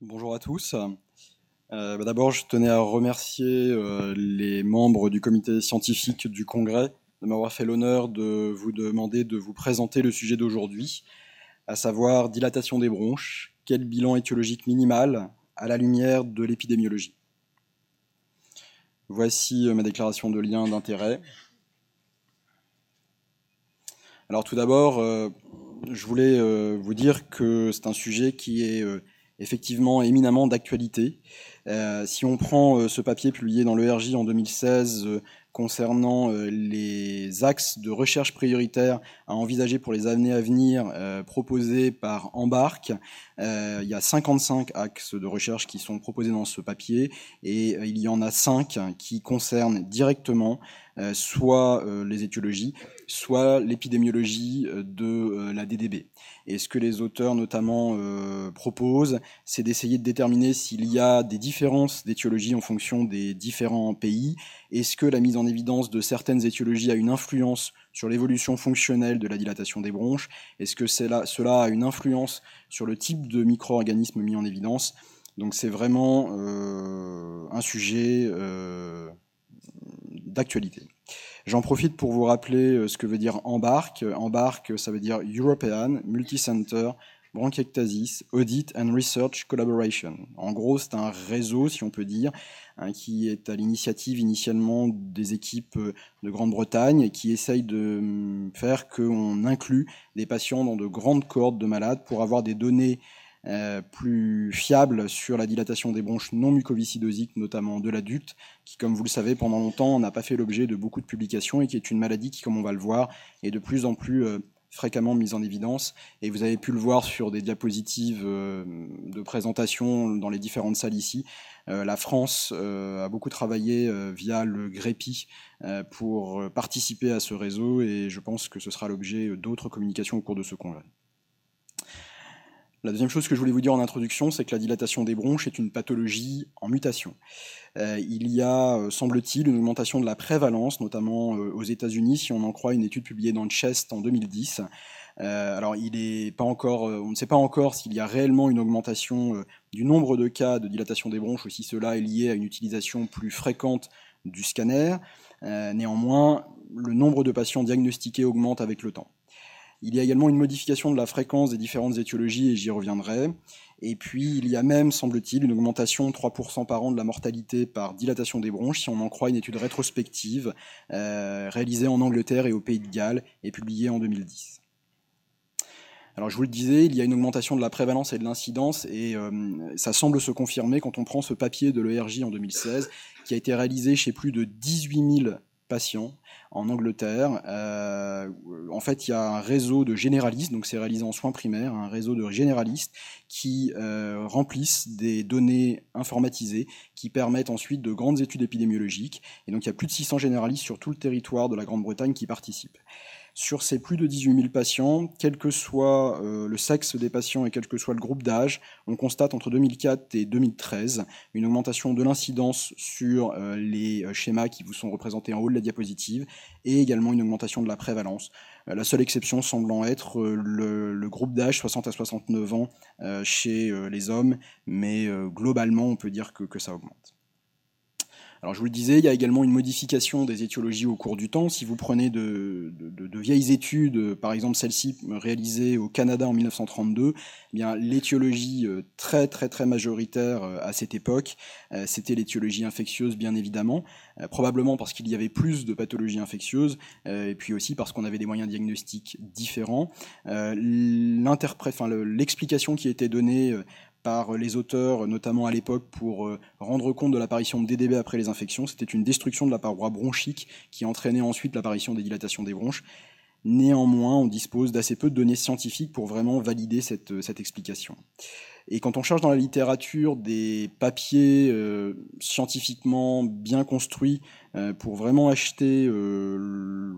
Bonjour à tous. Euh, bah D'abord, je tenais à remercier euh, les membres du comité scientifique du Congrès de m'avoir fait l'honneur de vous demander de vous présenter le sujet d'aujourd'hui, à savoir dilatation des bronches, quel bilan étiologique minimal à la lumière de l'épidémiologie. Voici euh, ma déclaration de lien d'intérêt. Alors tout d'abord, je voulais vous dire que c'est un sujet qui est effectivement éminemment d'actualité. Euh, si on prend euh, ce papier publié dans l'ERJ en 2016 euh, concernant les axes de recherche prioritaires à envisager pour les années à venir proposés par Embarque, il y a 55 axes de recherche qui sont proposés dans ce papier et il y en a 5 qui concernent directement soit les étiologies, soit l'épidémiologie de la DDB. Et ce que les auteurs notamment proposent, c'est d'essayer de déterminer s'il y a des différences d'étiologie en fonction des différents pays. Est-ce que la mise en évidence de certaines étiologies a une influence sur l'évolution fonctionnelle de la dilatation des bronches? Est-ce que cela a une influence sur le type de micro-organisme mis en évidence? Donc c'est vraiment euh, un sujet euh, d'actualité. J'en profite pour vous rappeler euh, ce que veut dire embarque. Embarque, ça veut dire European Multicenter bronchiectasis, Audit and Research Collaboration. En gros, c'est un réseau, si on peut dire, hein, qui est à l'initiative initialement des équipes euh, de Grande-Bretagne et qui essaye de hum, faire qu'on inclut des patients dans de grandes cohortes de malades pour avoir des données euh, plus fiables sur la dilatation des bronches non mucoviscidosiques, notamment de l'adulte, qui, comme vous le savez, pendant longtemps n'a pas fait l'objet de beaucoup de publications et qui est une maladie qui, comme on va le voir, est de plus en plus euh, fréquemment mise en évidence. Et vous avez pu le voir sur des diapositives euh, de présentation dans les différentes salles ici. La France a beaucoup travaillé via le GREPI pour participer à ce réseau et je pense que ce sera l'objet d'autres communications au cours de ce congrès. La deuxième chose que je voulais vous dire en introduction, c'est que la dilatation des bronches est une pathologie en mutation. Euh, il y a, euh, semble-t-il, une augmentation de la prévalence, notamment euh, aux États-Unis, si on en croit une étude publiée dans Chest en 2010. alors, on ne sait pas encore s'il y a réellement une augmentation du nombre de cas de dilatation des bronches ou si cela est lié à une utilisation plus fréquente du scanner. néanmoins, le nombre de patients diagnostiqués augmente avec le temps. Il y a également une modification de la fréquence des différentes étiologies, et j'y reviendrai. Et puis, il y a même, semble-t-il, une augmentation de 3% par an de la mortalité par dilatation des bronches, si on en croit une étude rétrospective euh, réalisée en Angleterre et au Pays de Galles et publiée en 2010. Alors je vous le disais, il y a une augmentation de la prévalence et de l'incidence et euh, ça semble se confirmer quand on prend ce papier de l'ERJ en 2016 qui a été réalisé chez plus de 18 000 patients en Angleterre. Euh, en fait, il y a un réseau de généralistes, donc c'est réalisé en soins primaires, un réseau de généralistes qui euh, remplissent des données informatisées qui permettent ensuite de grandes études épidémiologiques. Et donc il y a plus de 600 généralistes sur tout le territoire de la Grande-Bretagne qui participent. Sur ces plus de 18 000 patients, quel que soit euh, le sexe des patients et quel que soit le groupe d'âge, on constate entre 2004 et 2013 une augmentation de l'incidence sur euh, les euh, schémas qui vous sont représentés en haut de la diapositive et également une augmentation de la prévalence. la seule exception semblant être le, groupe d'âge 60 à 69 ans chez les hommes, mais globalement on peut dire que ça augmente. Alors je vous le disais, il y a également une modification des étiologies au cours du temps. Si vous prenez de, vieilles études, par exemple celle-ci réalisée au Canada en 1932, eh bien l'étiologie euh, très très très majoritaire euh, à cette époque, euh, c'était l'étiologie infectieuse bien évidemment, probablement parce qu'il y avait plus de pathologies infectieuses, et puis aussi parce qu'on avait des moyens diagnostiques différents. L'explication qui était donnée par les auteurs, notamment à l'époque, pour euh, rendre compte de l'apparition de DDB après les infections. C'était une destruction de la paroi bronchique qui entraînait ensuite l'apparition des dilatations des bronches. Néanmoins, on dispose d'assez peu de données scientifiques pour vraiment valider cette, euh, explication. Et quand on cherche dans la littérature des papiers euh, scientifiquement bien construits pour vraiment acheter le,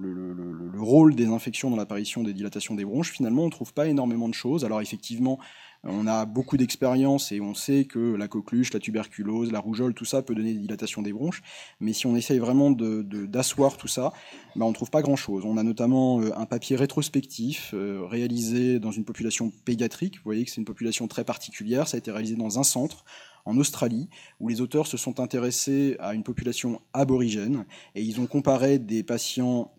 le, rôle des infections dans l'apparition des dilatations des bronches, finalement, on ne trouve pas énormément de choses. Alors effectivement, on a beaucoup d'expérience et on sait que la coqueluche, la tuberculose, la rougeole, tout ça peut donner des dilatations des bronches. Mais si on essaye vraiment d'asseoir tout ça, ben on ne trouve pas grand-chose. On a notamment euh, un papier rétrospectif euh, réalisé dans une population pédiatrique. Vous voyez que c'est une population très particulière. Ça a été réalisé dans un centre en Australie, où les auteurs se sont intéressés à une population aborigène et ils ont comparé des patients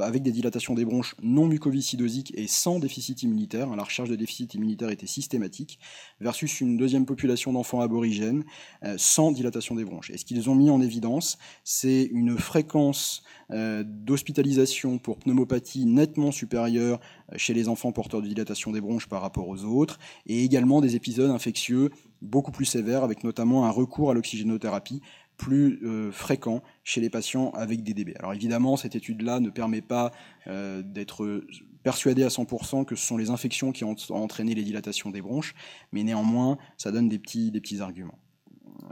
avec des dilatations des bronches non mucoviscidosiques et sans déficit immunitaire, la recherche de déficit immunitaire était systématique, versus une deuxième population d'enfants aborigènes euh, sans dilatation des bronches. Et ce qu'ils ont mis en évidence, c'est une fréquence euh, d'hospitalisation pour pneumopathie nettement supérieure euh, chez les enfants porteurs de dilatation des bronches par rapport aux autres, et également des épisodes infectieux beaucoup plus sévères, avec notamment un recours à l'oxygénothérapie plus euh, fréquent chez les patients avec des DB. Alors évidemment, cette étude-là ne permet pas euh, d'être persuadé à 100% que ce sont les infections qui ont entraîné les dilatations des bronches, mais néanmoins, ça donne des petits, des petits arguments.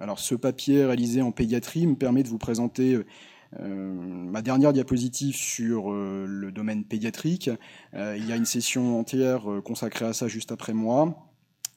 Alors ce papier réalisé en pédiatrie me permet de vous présenter euh, ma dernière diapositive sur le domaine pédiatrique. il y a une session entière consacrée à ça juste après moi.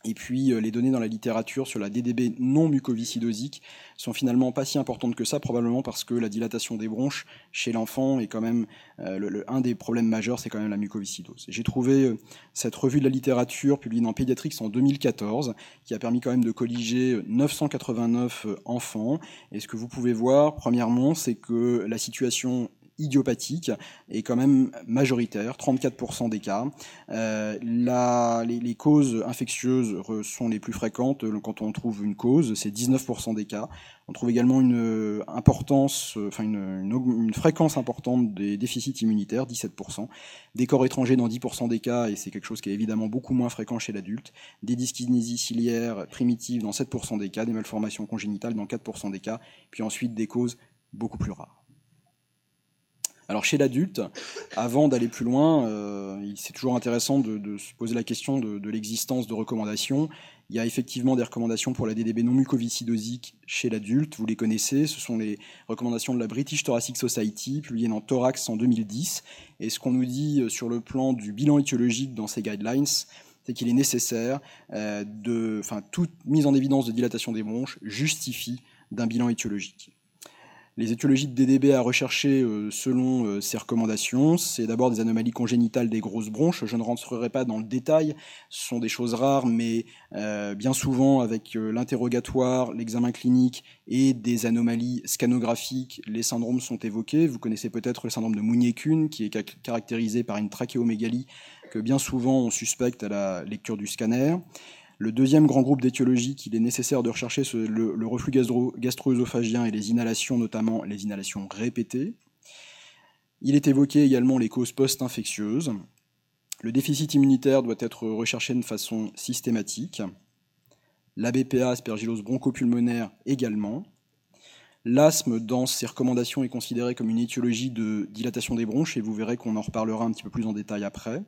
Et puis euh, les données dans la littérature sur la DDB non mucoviscidosique sont finalement pas si importantes que ça, probablement parce que la dilatation des bronches chez l'enfant est quand même euh, un des problèmes majeurs, c'est quand même la mucoviscidose. J'ai trouvé euh, cette revue de la littérature publiée dans Pediatrics en 2014 qui a permis quand même de colliger 989 enfants. Et ce que vous pouvez voir, premièrement, c'est que la situation idiopathique est quand même majoritaire, 34% des cas. Euh, les, causes infectieuses sont les plus fréquentes quand on trouve une cause, c'est 19% des cas. On trouve également une euh, importance, euh, enfin une, fréquence importante des déficits immunitaires, 17%, des corps étrangers dans 10% des cas, et c'est quelque chose qui est évidemment beaucoup moins fréquent chez l'adulte, des dyskinésies ciliaires primitives dans 7% des cas, des malformations congénitales dans 4% des cas, puis ensuite des causes beaucoup plus rares. Alors chez l'adulte, avant d'aller plus loin, euh, c'est toujours intéressant de, se poser la question de, l'existence de recommandations. Il y a effectivement des recommandations pour la DDB non mucoviscidosique chez l'adulte, vous les connaissez, ce sont les recommandations de la British Thoracic Society, publiées dans Thorax en 2010. Et ce qu'on nous dit euh, sur le plan du bilan étiologique dans ces guidelines, c'est qu'il est nécessaire euh, de, enfin, toute mise en évidence de dilatation des bronches justifie d'un bilan étiologique. Les étiologies de DDB à rechercher euh, selon euh, ces recommandations, c'est d'abord des anomalies congénitales des grosses bronches. Je ne rentrerai pas dans le détail, ce sont des choses rares, mais euh, bien souvent avec l'interrogatoire, l'examen clinique et des anomalies scanographiques, les syndromes sont évoqués. Vous connaissez peut-être le syndrome de Mounier-Kuhn, qui est caractérisé par une trachéomégalie que bien souvent on suspecte à la lecture du scanner. Le deuxième grand groupe d'étiologie qu'il est nécessaire de rechercher, c'est le, reflux gastro-œsophagien et les inhalations, notamment les inhalations répétées. Il est évoqué également les causes post-infectieuses. Le déficit immunitaire doit être recherché de façon systématique. La BPA, aspergillose bronchopulmonaire également. L'asthme, dans ses recommandations, est considéré comme une étiologie de dilatation des bronches, et vous verrez qu'on en reparlera un petit peu plus en détail après.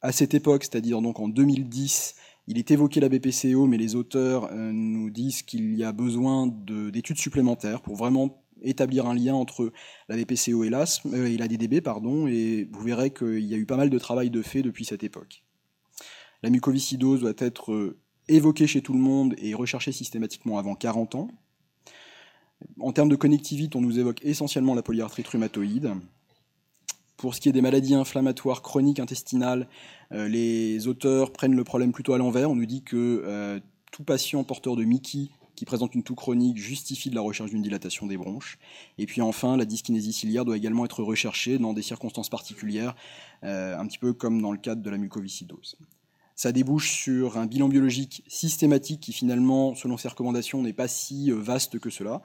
À cette époque, c'est-à-dire donc en 2010, il est évoqué la BPCO, mais les auteurs euh, nous disent qu'il y a besoin d'études supplémentaires pour vraiment établir un lien entre la BPCO et, euh, et la DDB, pardon, et vous verrez qu'il y a eu pas mal de travail de fait depuis cette époque. La mucoviscidose doit être euh, évoquée chez tout le monde et recherchée systématiquement avant 40 ans. En termes de connectivité, on nous évoque essentiellement la polyarthrite rhumatoïde. Pour ce qui est des maladies inflammatoires chroniques intestinales, euh, les auteurs prennent le problème plutôt à l'envers. On nous dit que euh, tout patient porteur de Mickey qui présente une toux chronique justifie de la recherche d'une dilatation des bronches. Et puis enfin, la dyskinésie ciliaire doit également être recherchée dans des circonstances particulières, euh, un petit peu comme dans le cadre de la mucoviscidose. Ça débouche sur un bilan biologique systématique qui finalement, selon ces recommandations, n'est pas si vaste que cela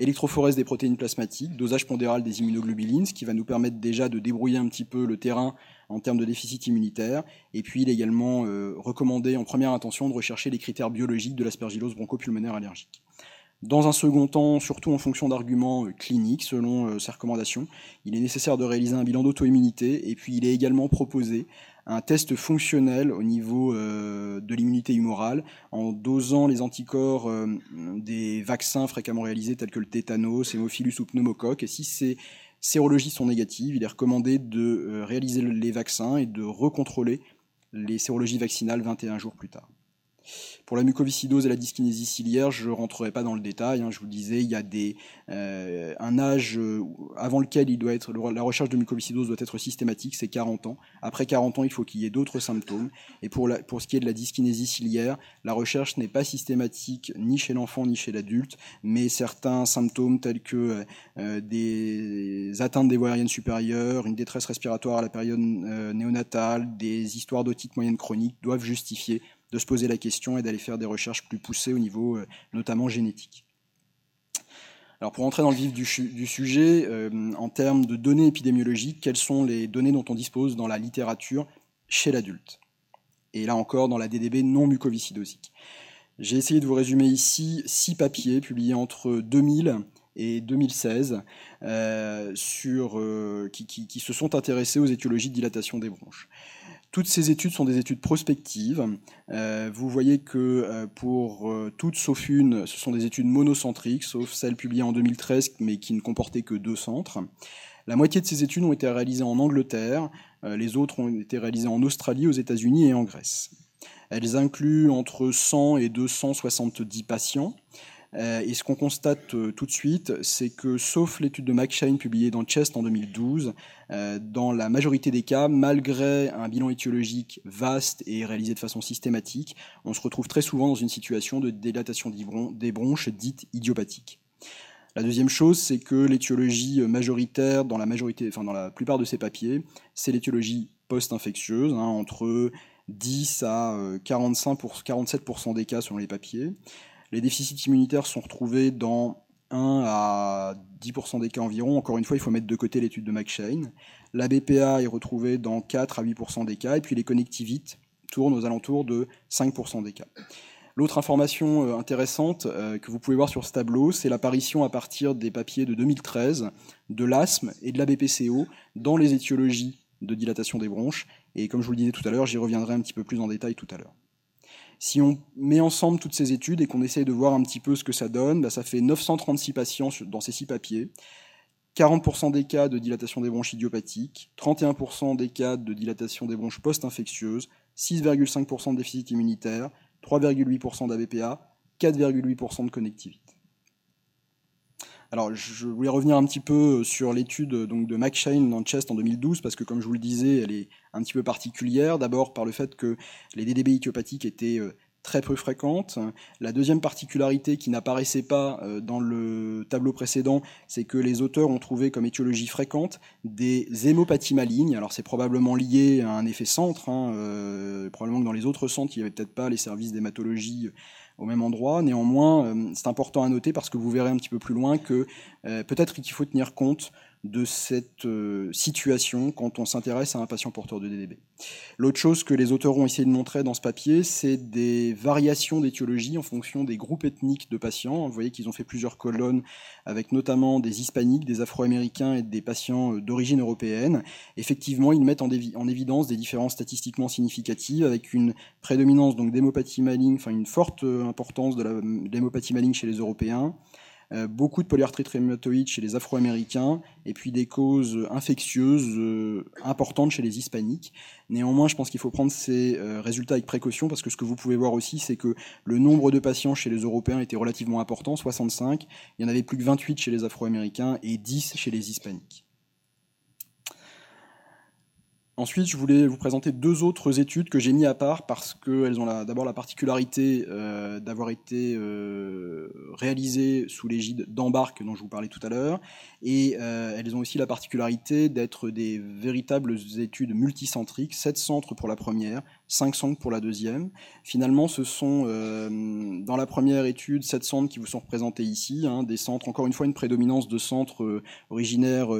électrophorèse des protéines plasmatiques, dosage pondéral des immunoglobulines, ce qui va nous permettre déjà de débrouiller un petit peu le terrain en termes de déficit immunitaire. Et puis, il est également euh, recommandé en première intention de rechercher les critères biologiques de l'aspergillose bronchopulmonaire allergique. Dans un second temps, surtout en fonction d'arguments euh, cliniques, selon euh, ces recommandations, il est nécessaire de réaliser un bilan d'auto-immunité et puis il est également proposé un test fonctionnel au niveau euh, de l'immunité humorale en dosant les anticorps des vaccins fréquemment réalisés tels que le tétanos, hémophilus ou pneumocoque. Et si ces sérologies sont négatives, il est recommandé de réaliser les vaccins et de recontrôler les sérologies vaccinales 21 jours plus tard. Pour la mucoviscidose et la dyskinésie ciliaire, je ne rentrerai pas dans le détail. Hein. je vous disais, il y a des, euh, un âge euh, avant lequel il doit être, la recherche de mucoviscidose doit être systématique, c'est 40 ans. Après 40 ans, il faut qu'il y ait d'autres symptômes. Et pour, la, pour ce qui est de la dyskinésie ciliaire, la recherche n'est pas systématique ni chez l'enfant ni chez l'adulte, mais certains symptômes tels que euh, des atteintes des voies aériennes supérieures, une détresse respiratoire à la période néonatale, des histoires d'otite moyenne chronique doivent justifier de se poser la question et d'aller faire des recherches plus poussées au niveau euh, notamment génétique. Alors pour entrer dans le vif du, sujet, euh, en termes de données épidémiologiques, quelles sont les données dont on dispose dans la littérature chez l'adulte? Et là encore dans la DDB non mucoviscidosique. J'ai essayé de vous résumer ici six papiers publiés entre 2000 et 2016 euh, qui, qui, se sont intéressés aux étiologies de dilatation des bronches. Toutes ces études sont des études prospectives. Euh, vous voyez que euh, pour euh, toutes sauf une, ce sont des études monocentriques, sauf celle publiée en 2013, mais qui ne comportait que deux centres. La moitié de ces études ont été réalisées en Angleterre, les autres ont été réalisées en Australie, aux États-Unis et en Grèce. Elles incluent entre 100 et 270 patients. Euh, et ce qu'on constate euh, tout de suite, c'est que sauf l'étude de McShane publiée dans Chest en 2012, euh, dans la majorité des cas, malgré un bilan étiologique vaste et réalisé de façon systématique, on se retrouve très souvent dans une situation de dilatation des bronches dite idiopathique. La deuxième chose, c'est que l'étiologie majoritaire dans la majorité, enfin dans la plupart de ces papiers, c'est l'étiologie post-infectieuse, hein, entre 10 à 45 pour 47% des cas selon les papiers. Les déficits immunitaires sont retrouvés dans 1 à 10% des cas environ. Encore une fois, il faut mettre de côté l'étude de McShane. La BPA est retrouvée dans 4 à 8% des cas, et puis les connectivites tournent aux alentours de 5% des cas. L'autre information euh, intéressante euh, que vous pouvez voir sur ce tableau, c'est l'apparition à partir des papiers de 2013 de l'asthme et de la BPCO dans les étiologies de dilatation des bronches. Et comme je vous le disais tout à l'heure, j'y reviendrai un petit peu plus en détail tout à l'heure. Si on met ensemble toutes ces études et qu'on essaye de voir un petit peu ce que ça donne, bah, ça fait 936 patients dans ces six papiers. 40% des cas de dilatation des bronches idiopathiques, 31% des cas de dilatation des bronches post-infectieuses, 6,5% de déficit immunitaire, 3,8% d'ABPA, 4,8% de connectivité. Alors, je voulais revenir un petit peu sur l'étude donc de McShane dans Chest en 2012, parce que comme je vous le disais, elle est un petit peu particulière. D'abord par le fait que les DDB idiopathiques étaient euh, très peu fréquentes. La deuxième particularité qui n'apparaissait pas euh, dans le tableau précédent, c'est que les auteurs ont trouvé comme étiologie fréquente des hémopathies malignes. Alors c'est probablement lié à un effet centre, hein, euh, probablement que dans les autres centres, il n'y avait peut-être pas les services d'hématologie au même endroit. Néanmoins, euh, c'est important à noter parce que vous verrez un petit peu plus loin que euh, peut-être qu'il faut tenir compte de cette euh, situation quand on s'intéresse à un patient porteur de DDB. L'autre chose que les auteurs ont essayé de montrer dans ce papier, c'est des variations d'étiologie en fonction des groupes ethniques de patients. Vous voyez qu'ils ont fait plusieurs colonnes avec notamment des hispaniques, des afro-américains et des patients euh, d'origine européenne. Effectivement, ils mettent en, en, évidence des différences statistiquement significatives avec une prédominance donc d'hémopathie maligne, enfin une forte euh, importance de l'hémopathie maligne chez les Européens, beaucoup de polyarthrite rhumatoïde chez les Afro-Américains, et puis des causes infectieuses euh, importantes chez les Hispaniques. Néanmoins, je pense qu'il faut prendre ces euh, résultats avec précaution, parce que ce que vous pouvez voir aussi, c'est que le nombre de patients chez les Européens était relativement important, 65, il y en avait plus que 28 chez les Afro-Américains et 10 chez les Hispaniques. Ensuite, je voulais vous présenter deux autres études que j'ai mis à part parce qu'elles ont d'abord la particularité euh, d'avoir été euh, réalisées sous l'égide d'Embarque dont je vous parlais tout à l'heure, et euh, elles ont aussi la particularité d'être des véritables études multicentriques, sept centres pour la première, cinq centres pour la deuxième. Finalement, ce sont dans la première étude sept centres qui vous sont représentés ici, hein, des centres, encore une fois, une prédominance de centres originaires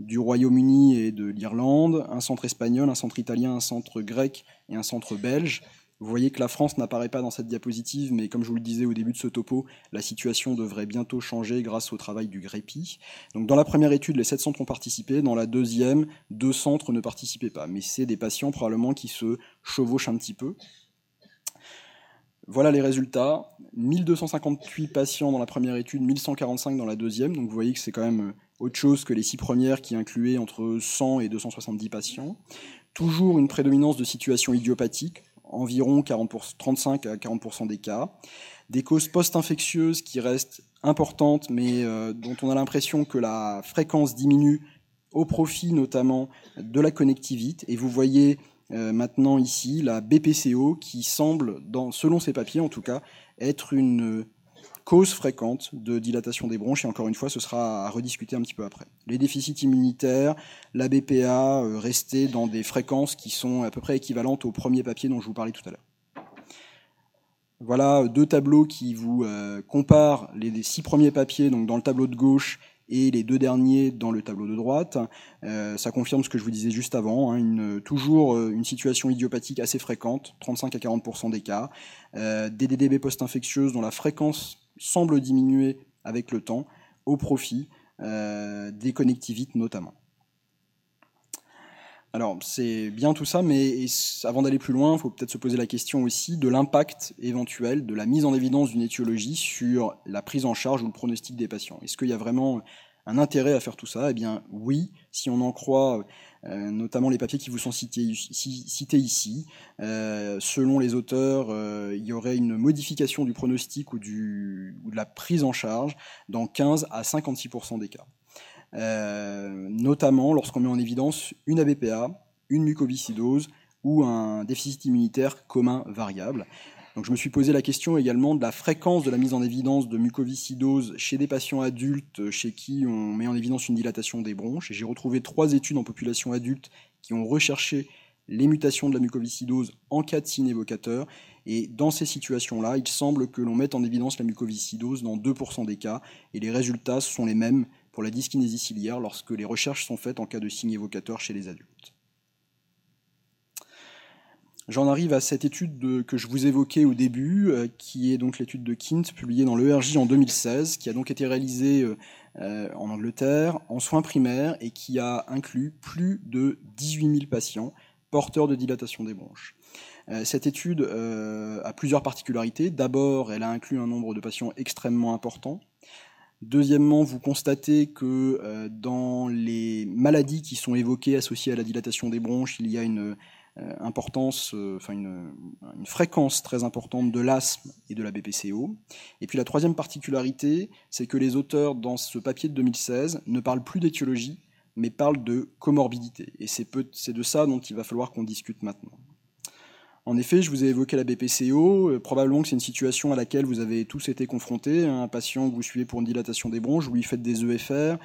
du Royaume-Uni et de l'Irlande, un centre espagnol, un centre italien, un centre grec et un centre belge. Vous voyez que la France n'apparaît pas dans cette diapositive, mais comme je vous le disais au début de ce topo, la situation devrait bientôt changer grâce au travail du GREPI. Donc dans la première étude, les sept centres ont participé, dans la deuxième, deux centres ne participaient pas, mais c'est des patients probablement qui se chevauchent un petit peu. Voilà les résultats. 1258 patients dans la première étude, 1145 dans la deuxième. Donc vous voyez que c'est quand même autre chose que les six premières qui incluaient entre 100 et 270 patients. Toujours une prédominance de situations idiopathiques, environ 35 à 40% des cas. Des causes post-infectieuses qui restent importantes, mais euh, dont on a l'impression que la fréquence diminue au profit notamment de la connectivité. Et vous voyez euh, maintenant ici la BPCO qui semble, selon ces papiers en tout cas, être une cause fréquente de dilatation des bronches, et encore une fois, ce sera à rediscuter un petit peu après. Les déficits immunitaires, la BPA, euh, rester dans des fréquences qui sont à peu près équivalentes au premier papier dont je vous parlais tout à l'heure. Voilà deux tableaux qui vous euh, comparent les six premiers papiers, donc dans le tableau de gauche et les deux derniers dans le tableau de droite. Euh, ça confirme ce que je vous disais juste avant, hein, toujours euh, une situation idiopathique assez fréquente, 35 à 40% des cas, euh, des DDB post-infectieuses dont la fréquence semble diminuer avec le temps, au profit des connectivites notamment. Alors, c'est bien tout ça, mais avant d'aller plus loin, il faut peut-être se poser la question aussi de l'impact éventuel de la mise en évidence d'une étiologie sur la prise en charge ou le pronostic des patients. Est-ce qu'il y a vraiment un intérêt à faire tout ça? Eh bien, oui, si on en croit euh, notamment les papiers qui vous sont cités, ici. Euh, selon les auteurs, euh, il y aurait une modification du pronostic ou, ou de la prise en charge dans 15 à 56% des cas. Euh, notamment lorsqu'on met en évidence une ABPA, une mucoviscidose ou un déficit immunitaire commun variable. Donc je me suis posé la question également de la fréquence de la mise en évidence de mucoviscidose chez des patients adultes chez qui on met en évidence une dilatation des bronches. J'ai retrouvé trois études en population adulte qui ont recherché les mutations de la mucoviscidose en cas de signe évocateur. Et dans ces situations-là, il semble que l'on mette en évidence la mucoviscidose dans 2% des cas, et les résultats sont les mêmes pour la dyskinésie ciliaire lorsque les recherches sont faites en cas de signe évocateur chez les adultes. J'en arrive à cette étude que je vous évoquais au début, euh, qui est donc l'étude de Kint, publiée dans l'ERJ en 2016, qui a donc été réalisée euh, euh, en Angleterre, en soins primaires, et qui a inclus plus de 18 000 patients porteurs de dilatation des bronches. Cette étude a plusieurs particularités. D'abord, elle a inclus un nombre de patients extrêmement important, Deuxièmement, vous constatez que euh, dans les maladies qui sont évoquées associées à la dilatation des bronches, il y a une euh, importance, euh, enfin une, fréquence très importante de l'asthme et de la BPCO. Et puis la troisième particularité, c'est que les auteurs dans ce papier de 2016 ne parlent plus d'étiologie, mais parlent de comorbidité. Et c'est de ça dont il va falloir qu'on discute maintenant. En effet, je vous ai évoqué la BPCO. Euh, probablement que c'est une situation à laquelle vous avez tous été confrontés. Un patient que vous suivez pour une dilatation des bronches, vous lui faites des EFR,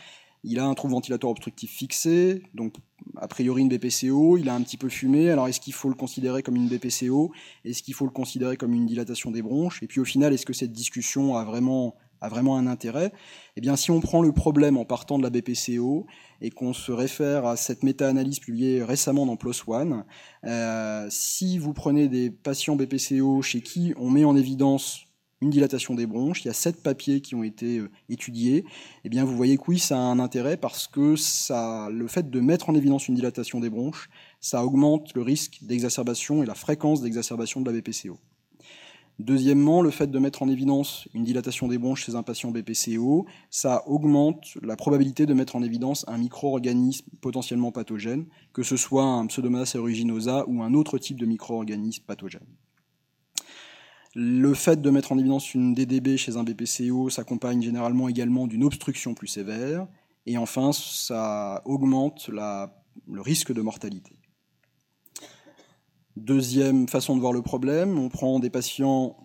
il a un trou ventilateur obstructif fixé, donc a priori une BPCO, il a un petit peu fumé, alors est-ce qu'il faut le considérer comme une BPCO Est-ce qu'il faut le considérer comme une dilatation des bronches? Et puis au final, est-ce que cette discussion a vraiment a vraiment un intérêt, eh bien, si on prend le problème en partant de la BPCO et qu'on se réfère à cette méta-analyse publiée récemment dans PLOS ONE, euh, si vous prenez des patients BPCO chez qui on met en évidence une dilatation des bronches, il y a sept papiers qui ont été euh, étudiés, eh bien, vous voyez que oui, ça a un intérêt parce que ça, le fait de mettre en évidence une dilatation des bronches, ça augmente le risque d'exacerbation et la fréquence d'exacerbation de la BPCO. Deuxièmement, le fait de mettre en évidence une dilatation des bronches chez un patient BPCO, ça augmente la probabilité de mettre en évidence un micro-organisme potentiellement pathogène, que ce soit un Pseudomonas aeruginosa ou un autre type de micro-organisme pathogène. Le fait de mettre en évidence une DDB chez un BPCO s'accompagne généralement également d'une obstruction plus sévère. Et enfin, ça augmente le risque de mortalité. Deuxième façon de voir le problème, on prend des patients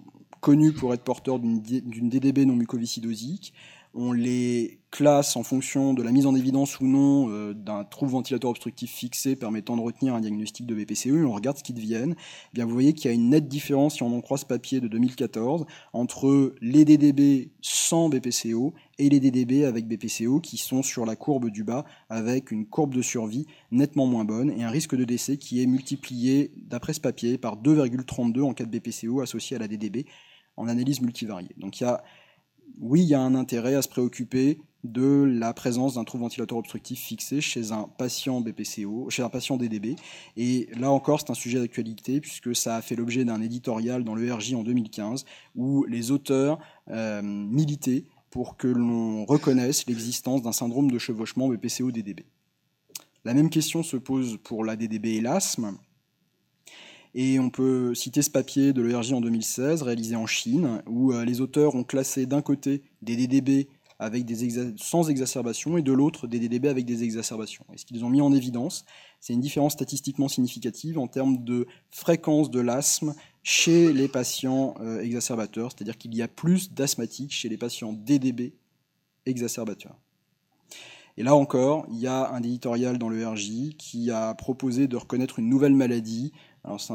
connus pour être porteurs d'une DDB non mucoviscidosique, on les classe en fonction de la mise en évidence ou non euh, d'un trouble ventilateur obstructif fixé permettant de retenir un diagnostic de BPCE, on regarde ce qu'ils deviennent, eh bien vous voyez qu'il y a une nette différence, si on en croit ce papier de 2014, entre les DDB sans BPCO et les DDB avec BPCO qui sont sur la courbe du bas avec une courbe de survie nettement moins bonne et un risque de décès qui est multiplié, d'après ce papier, par 2,32 en cas de BPCO associé à la DDB en analyse multivariée. Donc il y a oui, il y a un intérêt à se préoccuper de la présence d'un trouble ventilateur obstructif fixé chez un patient BPCO, chez un patient DDB. Et là encore, c'est un sujet d'actualité puisque ça a fait l'objet d'un éditorial dans l'ERJ en 2015 où les auteurs euh, militaient pour que l'on reconnaisse l'existence d'un syndrome de chevauchement BPCO-DDB. La même question se pose pour la DDB et l'asthme. Et on peut citer ce papier de l'ERJ en 2016, réalisé en Chine, où les auteurs ont classé d'un côté des DDB avec sans exacerbation et de l'autre des DDB avec des exacerbations. Et ce qu'ils ont mis en évidence, c'est une différence statistiquement significative en termes de fréquence de l'asthme chez les patients euh, exacerbateurs, c'est-à-dire qu'il y a plus d'asthmatiques chez les patients DDB exacerbateurs. Et là encore, il y a un éditorial dans le RJ qui a proposé de reconnaître une nouvelle maladie. Alors c'est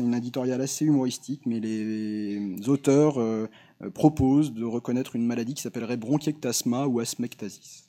un, éditorial assez humoristique, mais les auteurs euh, euh, proposent de reconnaître une maladie qui s'appellerait bronchiectasma ou asthmectasis.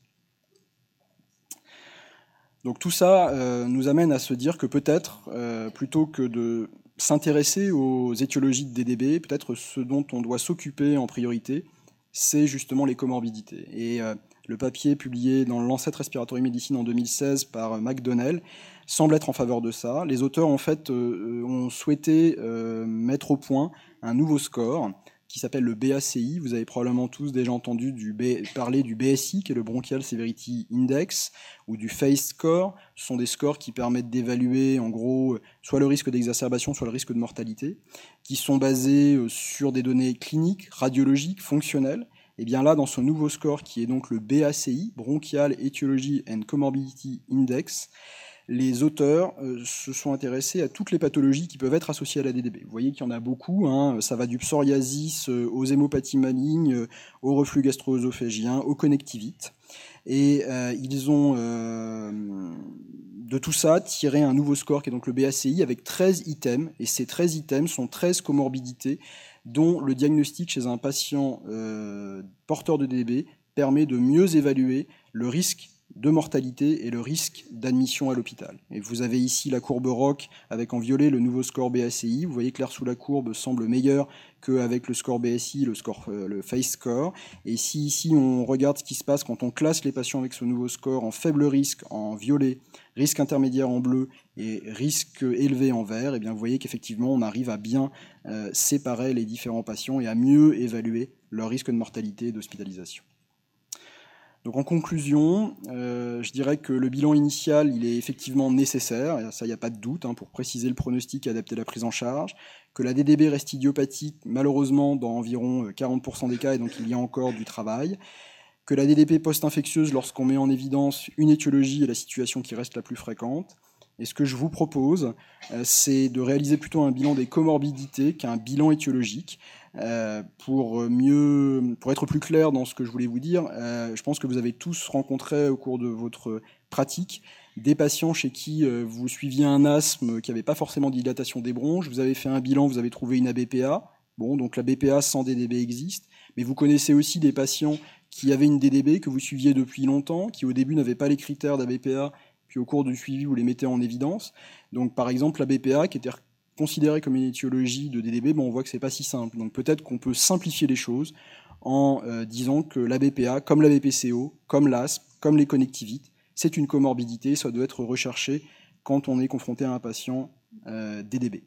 Donc tout ça euh, nous amène à se dire que peut-être, plutôt que de s'intéresser aux étiologies de DDB, peut-être ce dont on doit s'occuper en priorité, c'est justement les comorbidités. Et le papier publié dans Lancet Respiratory Medicine en 2016 par McDonnell semble être en faveur de ça. Les auteurs en fait euh, ont souhaité euh, mettre au point un nouveau score qui s'appelle le BACI. Vous avez probablement tous déjà entendu du parler du BSI, qui est le Bronchial Severity Index, ou du FACE score. Ce sont des scores qui permettent d'évaluer en gros soit le risque d'exacerbation, soit le risque de mortalité, qui sont basés euh, sur des données cliniques, radiologiques, fonctionnelles, et bien là, dans ce nouveau score qui est donc le BACI, Bronchial Etiology and Comorbidity Index, les auteurs euh, se sont intéressés à toutes les pathologies qui peuvent être associées à la DDB. Vous voyez qu'il y en a beaucoup, hein. ça va du psoriasis euh, aux hémopathies malignes, euh, au reflux gastro-œsophagien, aux connectivites. Et ils ont de tout ça tiré un nouveau score qui est donc le BACI avec 13 items, et ces 13 items sont 13 comorbidités dont le diagnostic chez un patient euh, porteur de DB permet de mieux évaluer le risque de mortalité et le risque d'admission à l'hôpital. Et vous avez ici la courbe ROC avec en violet le nouveau score BACI. Vous voyez que l'air sous la courbe semble meilleur qu'avec le score BSI, le, score, euh, le face score. Et si ici on regarde ce qui se passe quand on classe les patients avec ce nouveau score en faible risque en violet, risque intermédiaire en bleu et risque élevé en vert, et eh bien vous voyez qu'effectivement on arrive à bien euh, séparer les différents patients et à mieux évaluer leur risque de mortalité et d'hospitalisation. Donc en conclusion, euh, je dirais que le bilan initial, est effectivement nécessaire, ça il n'y a pas de doute, hein, pour préciser le pronostic et adapter la prise en charge, que la DDB reste idiopathique malheureusement dans environ 40% euh, des cas, et donc il y a encore du travail, que la DDP post-infectieuse, lorsqu'on met en évidence une étiologie, est la situation qui reste la plus fréquente, et ce que je vous propose, euh, c'est de réaliser plutôt un bilan des comorbidités qu'un bilan étiologique. Euh, pour être plus clair dans ce que je voulais vous dire, euh, je pense que vous avez tous rencontré au cours de votre pratique des patients chez qui vous suiviez un asthme qui n'avait pas forcément dilatation des bronches, vous avez fait un bilan, vous avez trouvé une ABPA. Bon, donc la BPA sans DDB existe, mais vous connaissez aussi des patients qui avaient une DDB que vous suiviez depuis longtemps, qui au début n'avaient pas les critères d'ABPA puis au cours du suivi, vous les mettez en évidence. Donc par exemple, la BPA, qui était considérée comme une étiologie de DDB, on voit que c'est pas si simple. Donc peut-être qu'on peut simplifier les choses en euh, disant que la BPA, comme la BPCO, comme l'asthme, comme les connectivites, c'est une comorbidité, ça doit être recherché quand on est confronté à un patient euh, DDB.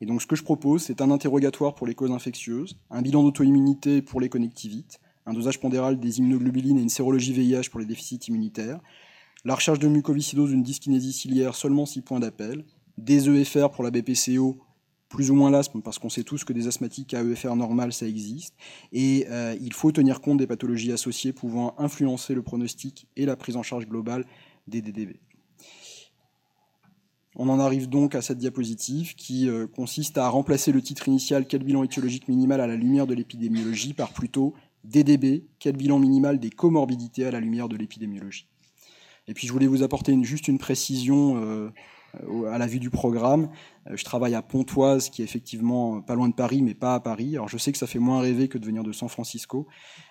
Et donc ce que je propose, c'est un interrogatoire pour les causes infectieuses, un bilan d'auto-immunité pour les connectivites, un dosage pondéral des immunoglobulines et une sérologie VIH pour les déficits immunitaires, la recherche de mucoviscidose d'une dyskinésie ciliaire, seulement 6 points d'appel. Des EFR pour la BPCO, plus ou moins l'asthme, parce qu'on sait tous que des asthmatiques à EFR normal, ça existe. Et euh, il faut tenir compte des pathologies associées pouvant influencer le pronostic et la prise en charge globale des DDB. On en arrive donc à cette diapositive qui euh, consiste à remplacer le titre initial Quel bilan étiologique minimal à la lumière de l'épidémiologie par plutôt DDB, quel bilan minimal des comorbidités à la lumière de l'épidémiologie. Et puis je voulais vous apporter juste une précision euh, à la vue du programme. Euh, je travaille à Pontoise, qui est effectivement pas loin de Paris, mais pas à Paris. Alors je sais que ça fait moins rêver que de venir de San Francisco.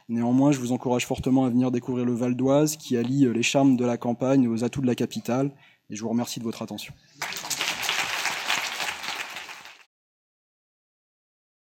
Néanmoins, je vous encourage fortement à venir découvrir le Val d'Oise, qui allie euh, les charmes de la campagne aux atouts de la capitale. Et je vous remercie de votre attention.